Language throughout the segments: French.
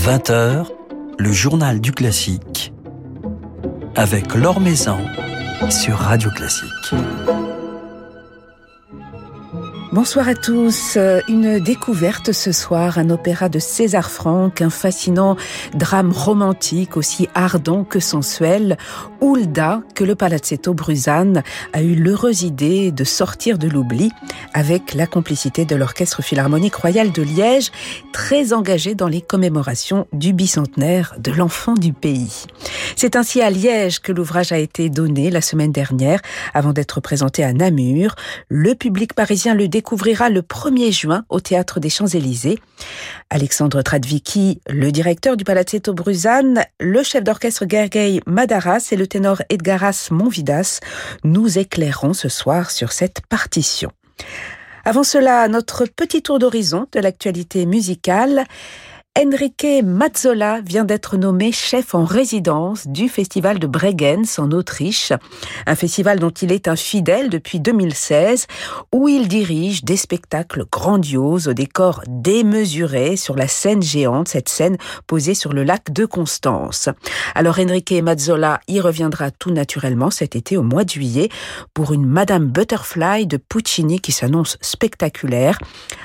20h, le journal du classique avec Laure Maison sur Radio Classique. Bonsoir à tous. Une découverte ce soir, un opéra de César Franck, un fascinant drame romantique aussi ardent que sensuel, Hulda, que le Palazzetto Bruzane a eu l'heureuse idée de sortir de l'oubli avec la complicité de l'Orchestre Philharmonique Royal de Liège, très engagé dans les commémorations du bicentenaire de l'enfant du pays. C'est ainsi à Liège que l'ouvrage a été donné la semaine dernière avant d'être présenté à Namur. Le public parisien le découvrira le 1er juin au Théâtre des Champs-Élysées. Alexandre Tradvicki, le directeur du Palazzetto Bruzane, le chef d'orchestre Gergely Madaras et le ténor Edgaras Monvidas nous éclaireront ce soir sur cette partition. Avant cela, notre petit tour d'horizon de l'actualité musicale. Enrique Mazzola vient d'être nommé chef en résidence du festival de Bregenz en Autriche, un festival dont il est un fidèle depuis 2016, où il dirige des spectacles grandioses au décor démesuré sur la scène géante, cette scène posée sur le lac de Constance. Alors Enrique Mazzola y reviendra tout naturellement cet été au mois de juillet pour une Madame Butterfly de Puccini qui s'annonce spectaculaire,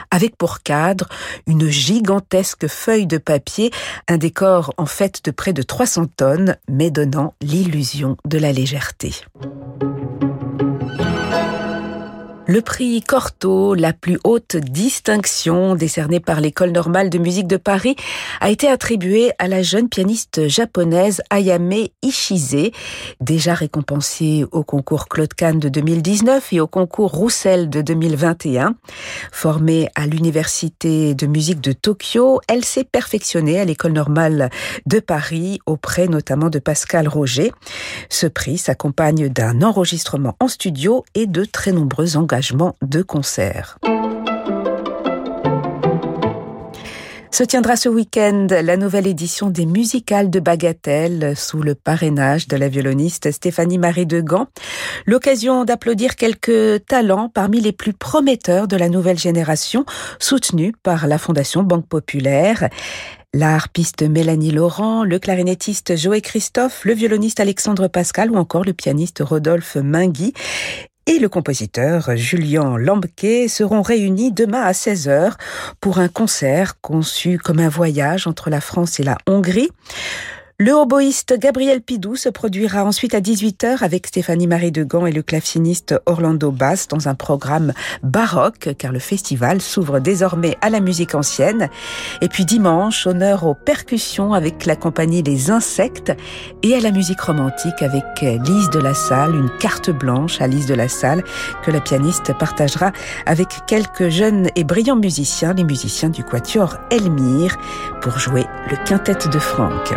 avec pour cadre une gigantesque feuille de papier, un décor en fait de près de 300 tonnes, mais donnant l'illusion de la légèreté. Le prix Corto, la plus haute distinction décernée par l'École normale de musique de Paris, a été attribué à la jeune pianiste japonaise Ayame Ishize, déjà récompensée au concours Claude Kahn de 2019 et au concours Roussel de 2021. Formée à l'Université de musique de Tokyo, elle s'est perfectionnée à l'École normale de Paris auprès notamment de Pascal Roger. Ce prix s'accompagne d'un enregistrement en studio et de très nombreux engagements de concert. Se tiendra ce week-end la nouvelle édition des musicales de Bagatelle sous le parrainage de la violoniste Stéphanie Marie de Gand. L'occasion d'applaudir quelques talents parmi les plus prometteurs de la nouvelle génération, soutenus par la Fondation Banque Populaire. La harpiste Mélanie Laurent, le clarinettiste Joël Christophe, le violoniste Alexandre Pascal ou encore le pianiste Rodolphe Mingui et le compositeur Julien Lambquet seront réunis demain à 16h pour un concert conçu comme un voyage entre la France et la Hongrie. Le oboïste Gabriel Pidou se produira ensuite à 18h avec Stéphanie Marie Degan et le claveciniste Orlando Bass dans un programme baroque car le festival s'ouvre désormais à la musique ancienne. Et puis dimanche, honneur aux percussions avec la compagnie Les Insectes et à la musique romantique avec Lise de la Salle, une carte blanche à Lise de la Salle que la pianiste partagera avec quelques jeunes et brillants musiciens, les musiciens du quatuor Elmire, pour jouer le quintet de Franck.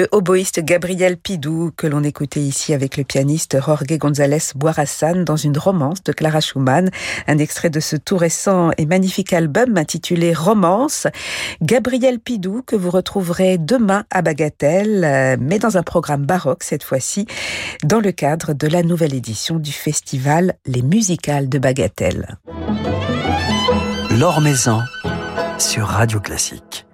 Le oboïste Gabriel Pidou que l'on écoutait ici avec le pianiste Jorge González Boirassan dans une romance de Clara Schumann, un extrait de ce tout récent et magnifique album intitulé Romance. Gabriel Pidou que vous retrouverez demain à Bagatelle, euh, mais dans un programme baroque cette fois-ci, dans le cadre de la nouvelle édition du festival Les Musicales de Bagatelle. L'Or Maison sur Radio Classique.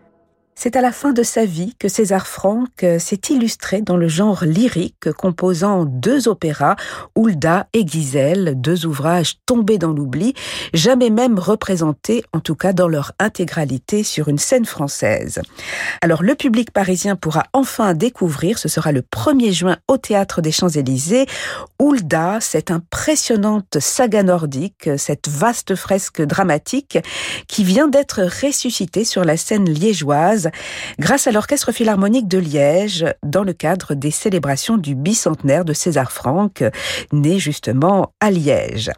C'est à la fin de sa vie que César Franck euh, s'est illustré dans le genre lyrique, composant deux opéras, Hulda et Gisèle, deux ouvrages tombés dans l'oubli, jamais même représentés, en tout cas dans leur intégralité, sur une scène française. Alors le public parisien pourra enfin découvrir, ce sera le 1er juin au Théâtre des Champs-Élysées, Hulda, cette impressionnante saga nordique, cette vaste fresque dramatique qui vient d'être ressuscitée sur la scène liégeoise grâce à l'Orchestre Philharmonique de Liège dans le cadre des célébrations du bicentenaire de César Franck, né justement à Liège.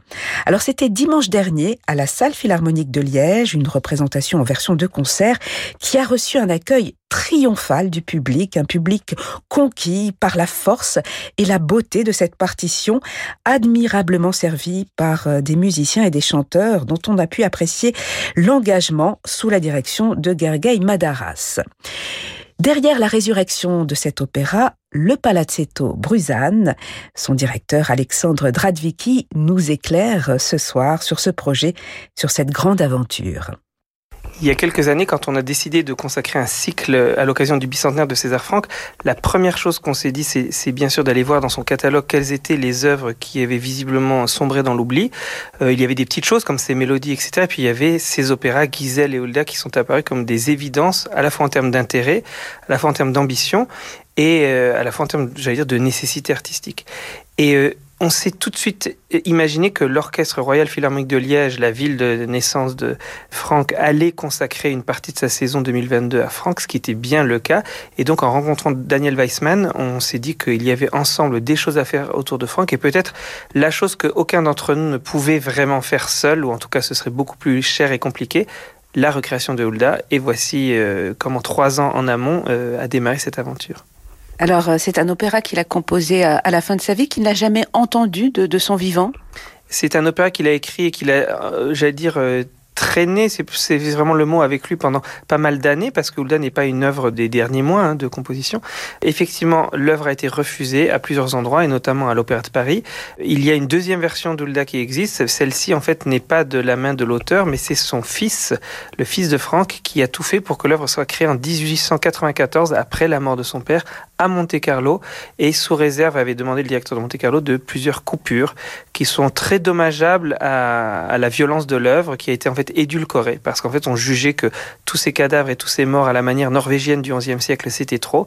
Alors c'était dimanche dernier à la salle Philharmonique de Liège, une représentation en version de concert qui a reçu un accueil triomphal du public, un public conquis par la force et la beauté de cette partition, admirablement servie par euh, des musiciens et des chanteurs dont on a pu apprécier l'engagement sous la direction de Gergely Madaras. Derrière la résurrection de cet opéra, le Palazzetto Bruzane, son directeur Alexandre Dradvicki nous éclaire ce soir sur ce projet, sur cette grande aventure. Il y a quelques années, quand on a décidé de consacrer un cycle à l'occasion du bicentenaire de César Franck, la première chose qu'on s'est dit, c'est bien sûr d'aller voir dans son catalogue quelles étaient les œuvres qui avaient visiblement sombré dans l'oubli. Euh, il y avait des petites choses comme ses mélodies, etc. Et puis il y avait ces opéras, Gisèle et Hulda, qui sont apparus comme des évidences, à la fois en termes d'intérêt, à la fois en termes d'ambition, et euh, à la fois en termes, j'allais dire, de nécessité artistique. Et euh, on s'est tout de suite imaginé que l'Orchestre Royal Philharmonique de Liège, la ville de naissance de Franck, allait consacrer une partie de sa saison 2022 à Franck, ce qui était bien le cas. Et donc, en rencontrant Daniel Weissman, on s'est dit qu'il y avait ensemble des choses à faire autour de Franck et peut-être la chose qu'aucun d'entre nous ne pouvait vraiment faire seul, ou en tout cas ce serait beaucoup plus cher et compliqué, la recréation de Hulda. Et voici euh, comment trois ans en amont euh, a démarré cette aventure. Alors, euh, c'est un opéra qu'il a composé à, la fin de sa vie, qu'il n'a jamais entendu de, son vivant. C'est un opéra qu'il a écrit et qu'il a, euh, j'allais dire, euh, traîné, c'est vraiment le mot avec lui pendant pas mal d'années, parce que Hulda n'est pas une œuvre des derniers mois hein, de composition. Effectivement, l'œuvre a été refusée à plusieurs endroits, et notamment à l'Opéra de Paris. Il y a une deuxième version d'Hulda qui existe. Celle-ci, en fait, n'est pas de la main de l'auteur, mais c'est son fils, le fils de Franck, qui a tout fait pour que l'œuvre soit créée en 1894, après la mort de son père, à Monte Carlo, et sous réserve avait demandé le directeur de Monte Carlo de plusieurs coupures qui sont très dommageables à la violence de l'œuvre, qui a été en fait édulcoré, parce qu'en fait, on jugeait que tous ces cadavres et tous ces morts à la manière norvégienne du XIe siècle, c'était trop.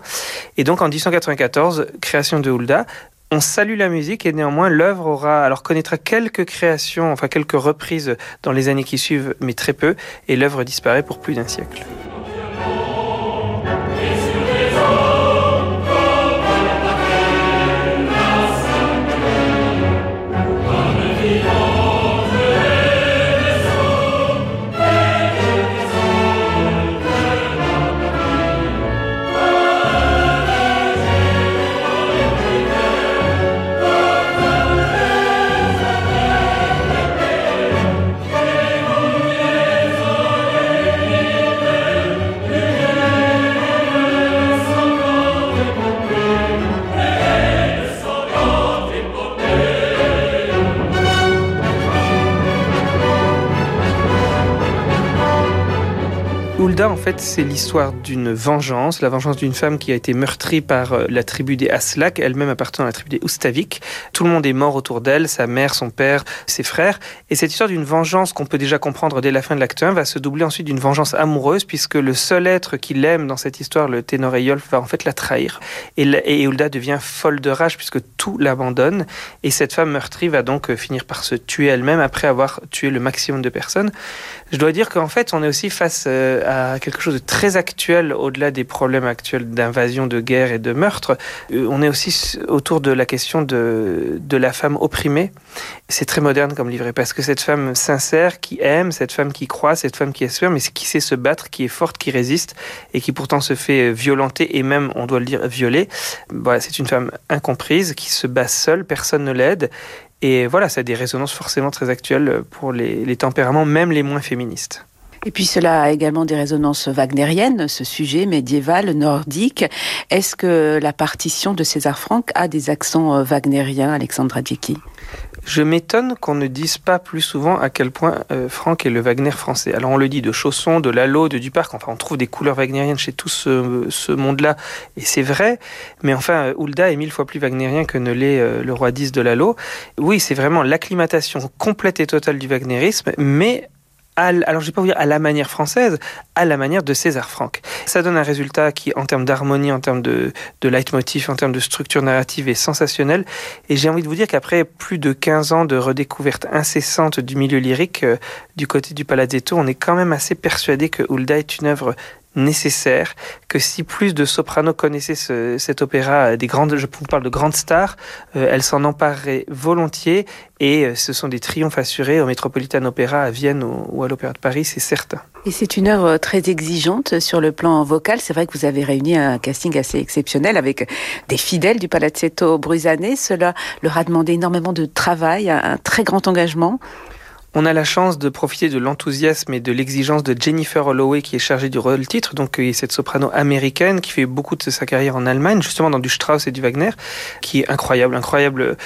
Et donc, en 1894, création de Hulda, on salue la musique et néanmoins l'œuvre aura alors connaîtra quelques créations, enfin quelques reprises dans les années qui suivent, mais très peu, et l'œuvre disparaît pour plus d'un siècle. Fait, c'est l'histoire d'une vengeance, la vengeance d'une femme qui a été meurtrie par euh, la tribu des Aslak, elle-même appartenant à la tribu des Oustavik. Tout le monde est mort autour d'elle, sa mère, son père, ses frères. Et cette histoire d'une vengeance qu'on peut déjà comprendre dès la fin de l'acte 1 va se doubler ensuite d'une vengeance amoureuse, puisque le seul être qui l'aime dans cette histoire, le ténor Eyolf, va en fait la trahir. Et, et Hulda devient folle de rage, puisque tout l'abandonne. Et cette femme meurtrie va donc euh, finir par se tuer elle-même après avoir tué le maximum de personnes. Je dois dire qu'en fait, on est aussi face euh, à quelque chose de très actuel au-delà des problèmes actuels d'invasion, de guerre et de meurtre. Euh, on est aussi autour de la question de, de la femme opprimée. C'est très moderne comme livret parce que cette femme sincère qui aime, cette femme qui croit, cette femme qui espère, mais qui sait se battre, qui est forte, qui résiste et qui pourtant se fait violenter et même, on doit le dire, violer. Voilà, c'est une femme incomprise qui se bat seule, personne ne l'aide et voilà, ça a des résonances forcément très actuelles pour les, tempéraments, même les moins féministes. Et puis cela a également des résonances wagnériennes, ce sujet médiéval, nordique. Est-ce que la partition de César Franck a des accents euh, wagnériens, Alexandra Djeki je m'étonne qu'on ne dise pas plus souvent à quel point euh, Franck est le Wagner français. Alors on le dit de Chausson, de Lalo, de Duparc, enfin on trouve des couleurs wagnériennes chez tout ce, monde-là, et c'est vrai, mais enfin Hulda est mille fois plus wagnérien que ne l'est euh, le roi 10 de Lalo. Oui, c'est vraiment l'acclimatation complète et totale du wagnérisme, mais alors je vais pas vous dire à la manière française, à la manière de César Franck. Ça donne un résultat qui, en termes d'harmonie, en termes de, de leitmotiv, en termes de structure narrative, est sensationnel. Et j'ai envie de vous dire qu'après plus de 15 ans de redécouverte incessante du milieu lyrique, euh, du côté du Palazzetto, on est quand même assez persuadé que Hulda est une œuvre nécessaire, que si plus de sopranos connaissaient ce, cet opéra, euh, des grandes, je vous parle de grandes stars, euh, elles s'en empareraient volontiers et euh, ce sont des triomphes assurés au Metropolitan Opera à Vienne ou, à l'Opéra de Paris, c'est certain. Et c'est une œuvre très exigeante sur le plan vocal. C'est vrai que vous avez réuni un casting assez exceptionnel avec des fidèles du Palazzetto Brusané. Cela leur a demandé énormément de travail, un très grand engagement. On a la chance de profiter de l'enthousiasme et de l'exigence de Jennifer Holloway qui est chargée du rôle titre, donc cette soprano américaine qui fait beaucoup de sa carrière en Allemagne, justement dans du Strauss et du Wagner, qui est incroyable, incroyable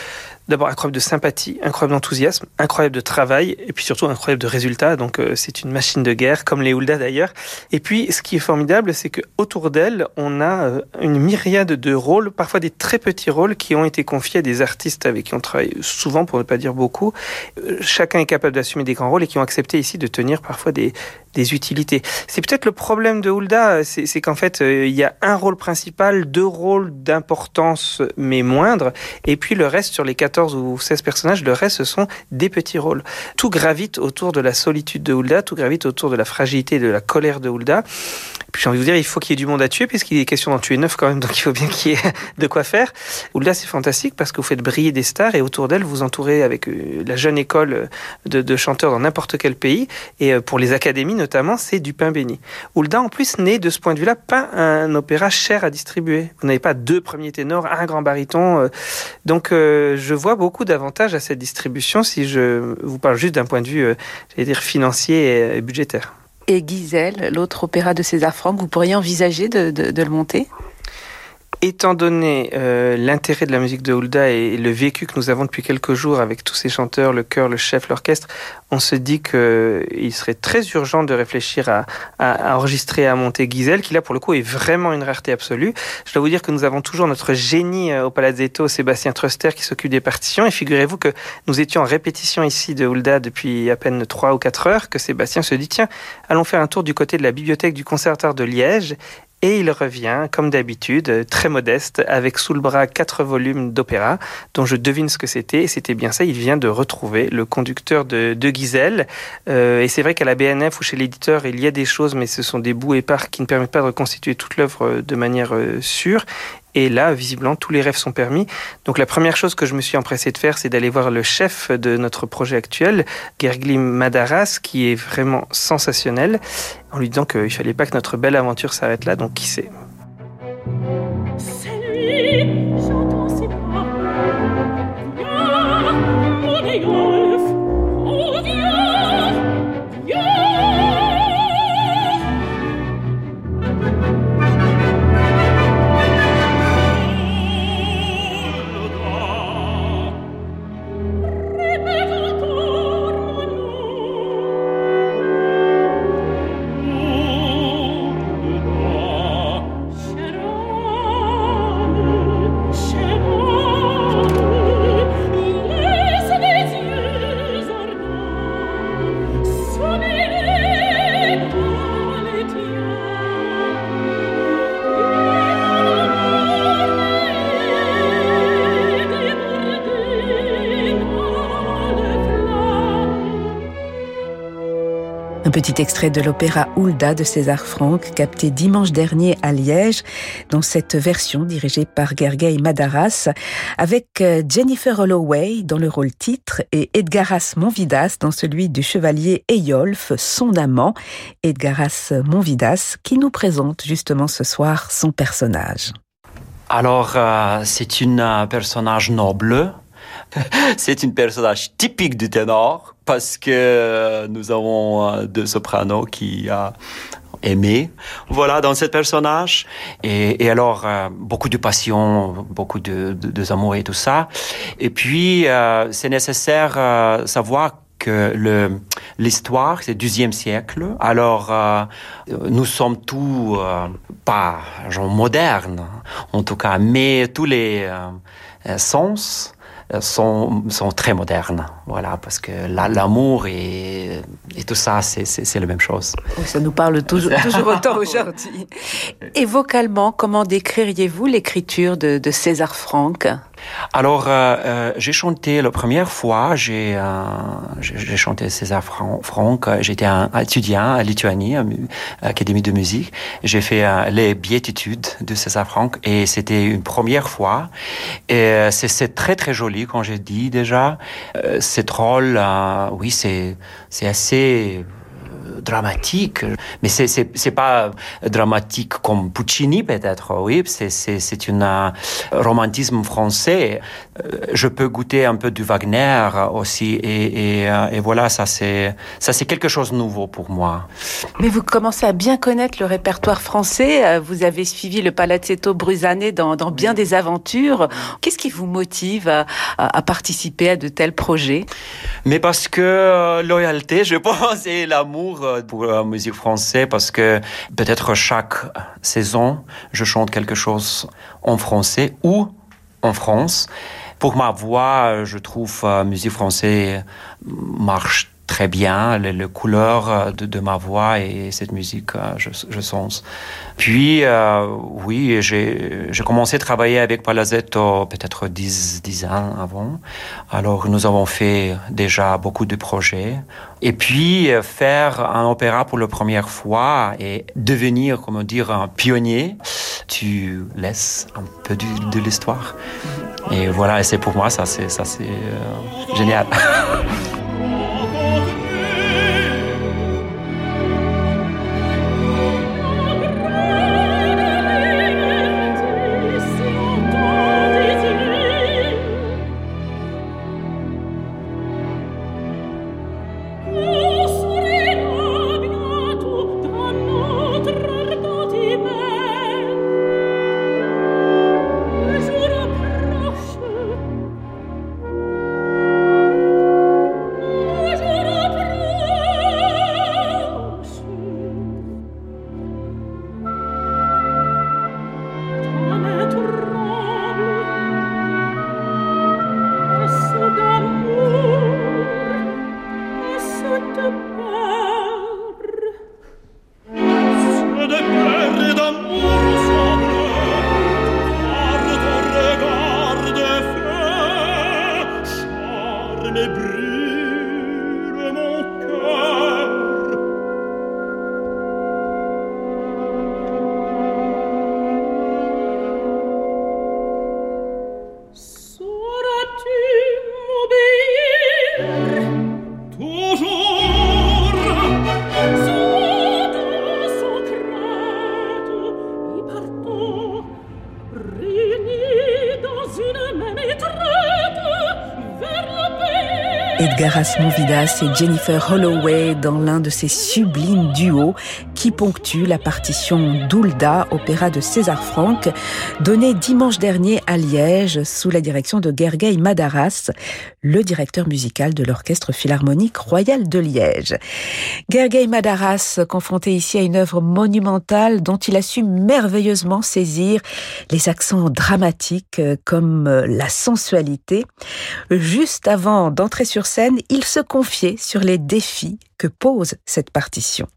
d'abord incroyable de sympathie, incroyable d'enthousiasme, incroyable de travail, et puis surtout incroyable de résultats. Donc euh, c'est une machine de guerre, comme les Hulda d'ailleurs. Et puis ce qui est formidable, c'est que autour d'elle, on a euh, une myriade de rôles, parfois des très petits rôles, qui ont été confiés à des artistes avec qui on travaille souvent, pour ne pas dire beaucoup. Euh, chacun est capable d'assumer des grands rôles et qui ont accepté ici de tenir parfois des, des utilités. C'est peut-être le problème de Hulda, c'est qu'en fait, il y a un rôle principal, deux rôles d'importance mais moindres, et puis le reste sur les quatre ou 16 personnages, le reste, ce sont des petits rôles. Tout gravite autour de la solitude de Hulda, tout gravite autour de la fragilité et de la colère de Hulda. Puis j'ai envie de vous dire, il faut qu'il y ait du monde à tuer, puisqu'il est question d'en tuer neuf quand même, donc il faut bien qu'il y ait de quoi faire. Hulda, c'est fantastique parce que vous faites briller des stars et autour d'elle, vous entourez avec euh, la jeune école de, chanteurs dans n'importe quel pays. Et euh, pour les académies notamment, c'est du pain béni. Hulda, en plus, n'est de ce point de vue-là pas un opéra cher à distribuer. Vous n'avez pas deux premiers ténors, un grand baryton. Euh. Donc je vois beaucoup d'avantages à cette distribution si je vous parle juste d'un point de vue, j'allais dire, financier et budgétaire et Gisèle, l'autre opéra de César Franck, vous pourriez envisager de le monter? Étant donné euh, l'intérêt de la musique de Hulda et le vécu que nous avons depuis quelques jours avec tous ces chanteurs, le chœur, le chef, l'orchestre, on se dit qu'il serait très urgent de réfléchir à, enregistrer, à monter Gisèle, qui là pour le coup est vraiment une rareté absolue. Je dois vous dire que nous avons toujours notre génie euh, au Palazzetto, Sébastien Truster, qui s'occupe des partitions. Et figurez-vous que nous étions en répétition ici de Hulda depuis à peine 3 ou 4 heures, que Sébastien se dit, tiens, allons faire un tour du côté de la bibliothèque du Conservatoire de Liège. Et il revient, comme d'habitude, très modeste, avec sous le bras quatre volumes d'opéra, dont je devine ce que c'était. Et c'était bien ça, il vient de retrouver le conducteur de, de Gisèle. Euh, et c'est vrai qu'à la BNF ou chez l'éditeur, il y a des choses, mais ce sont des bouts épars qui ne permettent pas de reconstituer toute l'œuvre de manière euh, sûre. Et là, visiblement, tous les rêves sont permis. Donc la première chose que je me suis empressé de faire, c'est d'aller voir le chef de notre projet actuel, Gerglim Madaras, qui est vraiment sensationnel, en lui disant qu'il ne fallait pas que notre belle aventure s'arrête là, donc qui sait? Un petit extrait de l'opéra Hulda de César Franck, capté dimanche dernier à Liège, dans cette version dirigée par Gergely Madaras, avec euh, Jennifer Holloway dans le rôle titre et Edgaras Monvidas dans celui du chevalier Eyolf, son amant, Edgaras Monvidas, qui nous présente justement ce soir son personnage. Alors, euh, c'est un euh, personnage noble, c'est un personnage typique du ténor parce que nous avons euh, deux sopranos qui a aimé. Voilà, dans ce personnage. Et, alors, euh, beaucoup de passion, beaucoup de, de, et tout ça. Et puis, euh, c'est nécessaire euh, savoir que le, l'histoire, c'est du XIe siècle. Alors, nous sommes tous pas genre modernes, en tout cas, mais tous les sens euh, sont, sont très modernes. Voilà, parce que l'amour et, et, tout ça, c'est la même chose. Ça nous parle toujours, toujours autant aujourd'hui. Et vocalement, comment décririez-vous l'écriture de, de César Franck? Alors, euh, euh, j'ai chanté la première fois, j'ai euh, j'ai chanté César Franck, j'étais un étudiant à Lituanie, à l'Académie de musique. J'ai fait les béatitudes de César Franck et c'était une première fois. Et c'est très très joli quand j'ai dit déjà. c'est drôle, oui, c'est assez dramatique, mais c'est c'est pas dramatique comme Puccini peut-être, oui, c'est c'est c'est un euh, romantisme français. Euh, je peux goûter un peu du Wagner aussi, et et, euh, et voilà, ça c'est ça c'est quelque chose de nouveau pour moi. Mais vous commencez à bien connaître le répertoire français. Vous avez suivi le Palazzetto dans dans bien des aventures. Qu'est-ce qui vous motive à, à, participer à de tels projets? Mais parce que loyauté, je pense, et l'amour pour la musique française parce que peut-être chaque saison, je chante quelque chose en français ou en France. Pour ma voix, je trouve la musique française marche très bien les, les couleurs euh, de, ma voix et cette musique, euh, je, sens. Puis, euh, oui, j'ai commencé à travailler avec Palazzetto peut-être dix, dix ans avant. Alors, nous avons fait déjà beaucoup de projets. Et puis, faire un opéra pour la première fois et devenir, comment dire, un pionnier, tu laisses un peu de, l'histoire. Et voilà, et c'est pour moi, ça, c'est euh, génial. Edgar Movidas et Jennifer Holloway dans l'un de ces sublimes duos qui ponctuent la partition d'Ulda, opéra de César Franck, donné dimanche dernier à Liège sous la direction de Gergely Madaras, le directeur musical de l'Orchestre Philharmonique Royal de Liège. Gergely Madaras, confronté ici à une œuvre monumentale dont il a su merveilleusement saisir les accents dramatiques comme la sensualité. Juste avant d'entrer sur scène, il se confiait sur les défis que pose cette partition.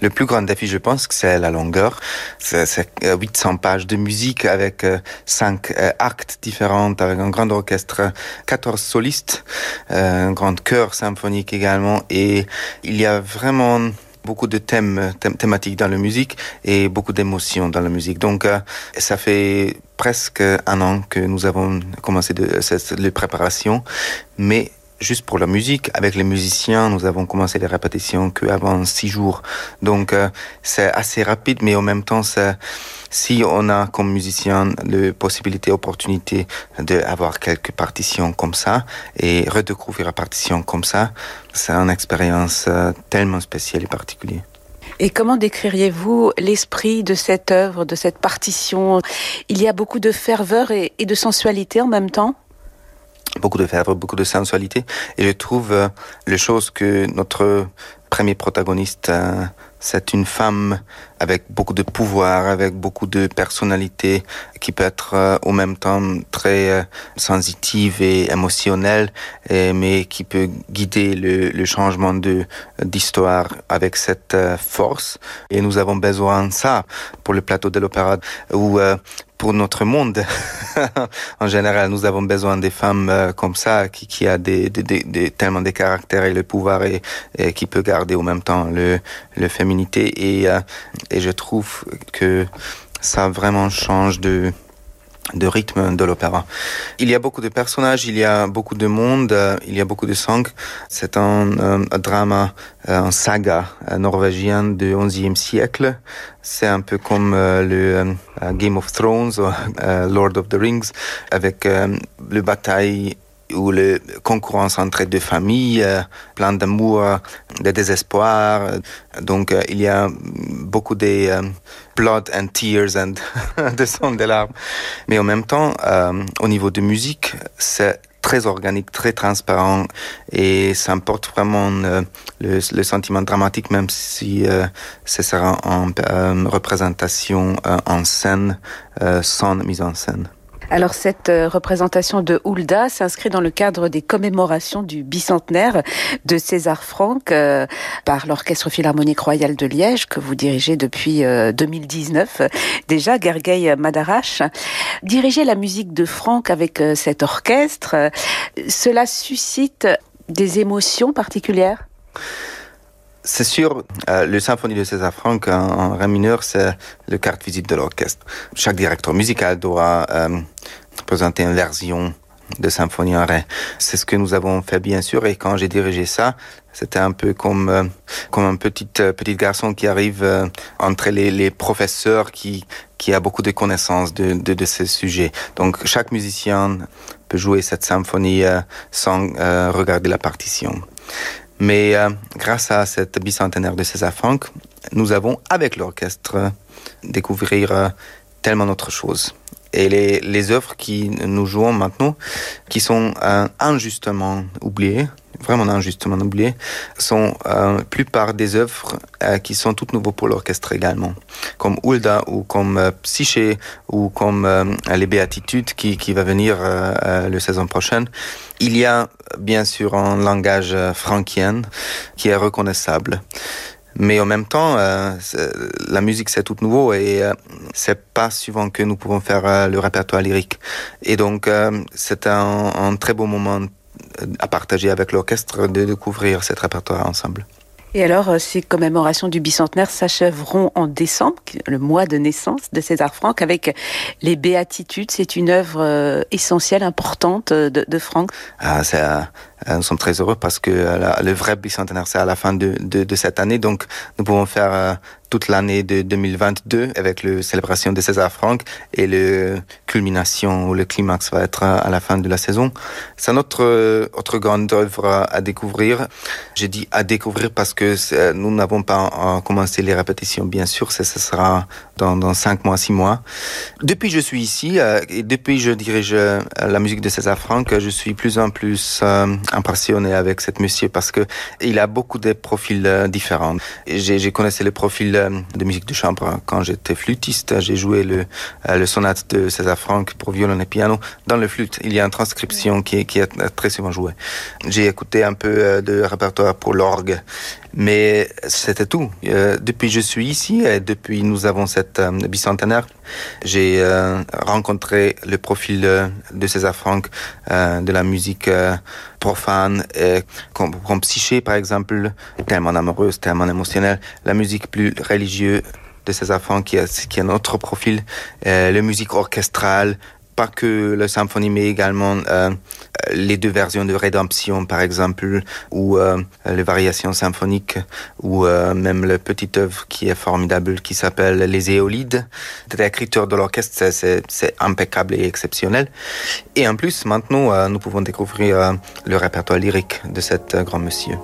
Le plus grand défi, je pense, c'est la longueur. C'est 800 pages de musique avec cinq actes différents, avec un grand orchestre, 14 solistes, un grand chœur symphonique également. Et il y a vraiment beaucoup de thèmes thématiques dans la musique et beaucoup d'émotions dans la musique. Donc, euh, ça fait presque un an que nous avons commencé les préparations, mais juste pour la musique, avec les musiciens, nous avons commencé les répétitions qu'avant six jours. Donc, euh, c'est assez rapide, mais en même temps, si on a comme musicien la possibilité, opportunité d'avoir quelques partitions comme ça et redécouvrir la partition comme ça, c'est une expérience euh, tellement spéciale et particulière. Et comment décririez-vous l'esprit de cette œuvre, de cette partition? Il y a beaucoup de ferveur et, de sensualité en même temps? Beaucoup de ferveur, beaucoup de sensualité. Et je trouve euh, les choses que notre premier protagoniste euh, c'est une femme avec beaucoup de pouvoir, avec beaucoup de personnalité, qui peut être euh, au même temps très euh, sensitive et émotionnelle, mais qui peut guider le, changement de d'histoire avec cette euh, force. Et nous avons besoin de ça pour le plateau de l'opéra, où pour notre monde en général. Nous avons besoin des femmes euh, comme ça, qui, a tellement des caractères et le pouvoir et, qui peut garder en même temps le, le euh, et je trouve que ça vraiment change de de rythme de l'opéra. Il y a beaucoup de personnages, il y a beaucoup de monde, euh, il y a beaucoup de sang. C'est un, un, drama, euh, un saga norvégien du XIe siècle. C'est un peu comme le Game of Thrones Lord of the Rings, avec le bataille ou le concurrence entre deux familles, plein d'amour, de désespoir. Donc il y a beaucoup de blood and tears and de sang de larmes. Mais en même temps, euh, au niveau de musique, c'est très organique, très transparent et ça importe vraiment euh, le, sentiment dramatique, même si euh, ce sera en représentation en scène, sans mise en scène. Alors cette euh, représentation de Hulda s'inscrit dans le cadre des commémorations du bicentenaire de César Franck euh, par l'Orchestre Philharmonique Royal de Liège que vous dirigez depuis 2019. Euh, Déjà, Gergely Madarache, diriger la musique de Franck avec cet orchestre, cela suscite des émotions particulières? C'est sûr, euh, le symphonie de César Franck en, ré mineur, c'est le carte visite de l'orchestre. Chaque directeur musical doit euh, présenter une version de symphonie en ré. C'est ce que nous avons fait bien sûr et quand j'ai dirigé ça, c'était un peu comme euh, comme un petit euh, petit garçon qui arrive euh, entre les, les professeurs qui qui a beaucoup de connaissances de, de, de ce sujet. Donc chaque musicien peut jouer cette symphonie sans regarder la partition. Mais euh, grâce à cette bicentenaire de César Franck, nous avons, avec l'orchestre, découvrir euh, tellement d'autres choses. Et les, œuvres qui nous jouons maintenant, qui sont euh, injustement oubliées, vraiment injustement oubliées, sont euh, plupart des œuvres qui sont toutes nouvelles pour l'orchestre également, comme Hulda ou comme Psyché ou comme les Béatitudes qui, qui va venir le saison prochaine. Il y a bien sûr un langage frankien qui est reconnaissable. Mais en même temps, euh, la musique c'est tout nouveau et euh, c'est pas souvent que nous pouvons faire euh, le répertoire lyrique. Et donc c'est un, un, très beau moment à partager avec l'orchestre de découvrir cet répertoire ensemble. Et alors, euh, ces commémorations du bicentenaire s'achèveront en décembre, le mois de naissance de César Franck, avec les Béatitudes. C'est une œuvre euh, essentielle, importante de, de Franck. Ah, nous sommes très heureux parce que le vrai bicentenaire, c'est à la fin de, de, de, cette année. Donc, nous pouvons faire toute l'année de 2022 avec la célébration de César Franck et le culmination ou le climax va être à la fin de la saison. C'est notre autre grande œuvre à découvrir. J'ai dit à découvrir parce que nous n'avons pas commencé les répétitions, bien sûr, ça, sera dans, dans cinq mois, six mois. Depuis je suis ici euh, et depuis je dirige euh, la musique de César Franck, je suis plus en plus euh, impressionné avec cette monsieur parce que il a beaucoup de profils différents. J'ai connaissé le profil de musique de chambre quand j'étais flûtiste. J'ai joué le, le sonate de César Franck pour violon et piano dans le flûte. Il y a une transcription qui est, qui est très souvent jouée. J'ai écouté un peu de répertoire pour l'orgue Mais c'était tout. Euh, depuis je suis ici et depuis nous avons cette euh, bicentenaire, j'ai euh, rencontré le profil de César Franck, de la musique profane, comme, comme, Psyché par exemple, tellement amoureuse, tellement émotionnelle, la musique plus religieuse de César Franck qui a, qui un autre profil, la musique orchestrale, pas que la symphonie, mais également euh, les deux versions de Rédemption, par exemple, ou euh, les variations symphoniques, ou euh, même la petite œuvre qui est formidable, qui s'appelle Les Éolides. L'écriture de l'orchestre, c'est impeccable et exceptionnel. Et en plus, maintenant, nous pouvons découvrir le répertoire lyrique de cet grand monsieur.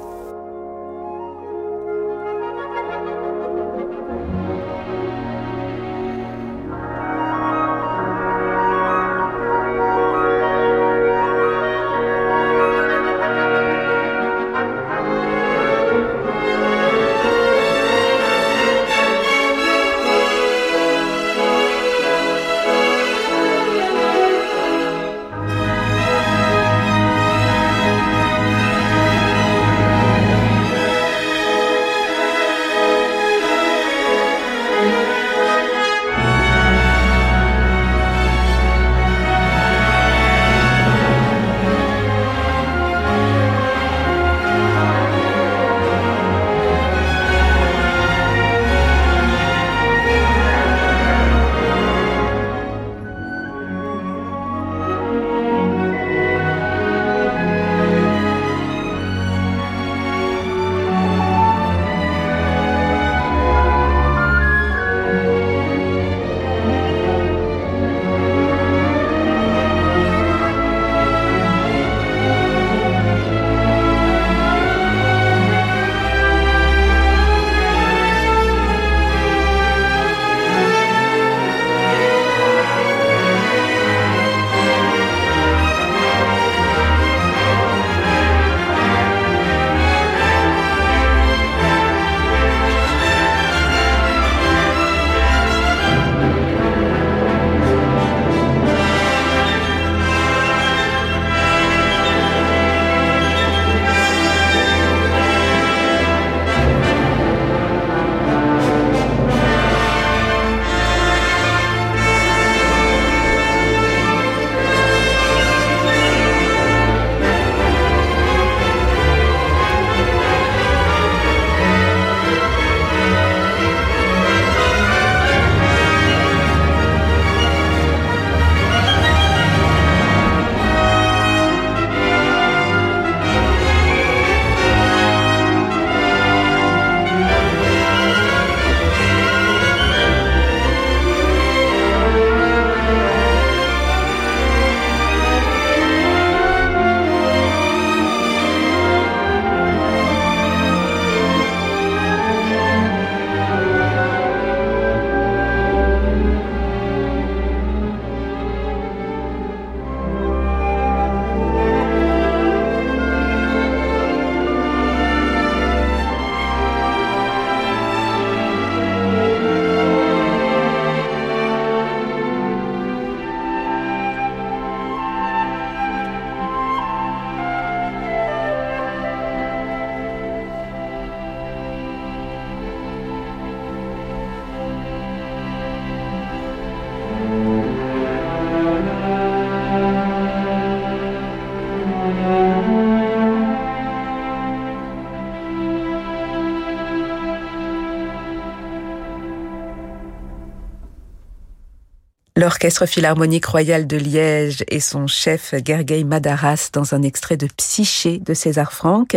L'Orchestre Philharmonique Royal de Liège et son chef Gergely Madaras dans un extrait de Psyché de César Franck,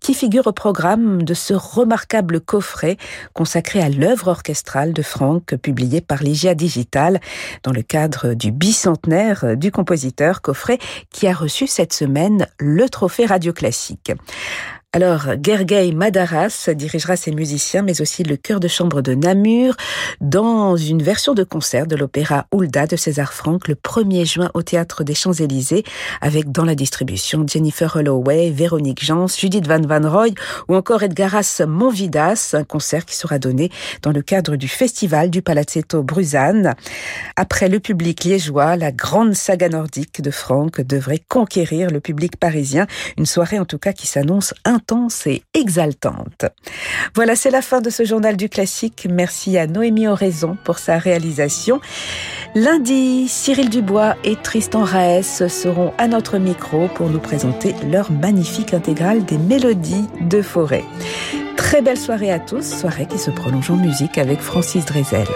qui figure au programme de ce remarquable coffret consacré à l'œuvre orchestrale de Franck, publié par Ligia Digital dans le cadre du bicentenaire du compositeur, coffret qui a reçu cette semaine le trophée radio classique. Alors, Gergely Madaras dirigera ses musiciens, mais aussi le chœur de chambre de Namur, dans une version de concert de l'opéra Hulda de César Franck le 1er juin au Théâtre des Champs-Élysées, avec dans la distribution Jennifer Holloway, Véronique Jans, Judith Van Van Roy ou encore Edgaras Monvidas, un concert qui sera donné dans le cadre du festival du Palazzetto Bruzane. Après le public liégeois, la grande saga nordique de Franck devrait conquérir le public parisien, une soirée en tout cas qui s'annonce intense et exaltante. Voilà, c'est la fin de ce journal du classique. Merci à Noémie Oraison pour sa réalisation. Lundi, Cyril Dubois et Tristan Raes seront à notre micro pour nous présenter leur magnifique intégrale des mélodies de forêt. Très belle soirée à tous, soirée qui se prolonge en musique avec Francis Drezel.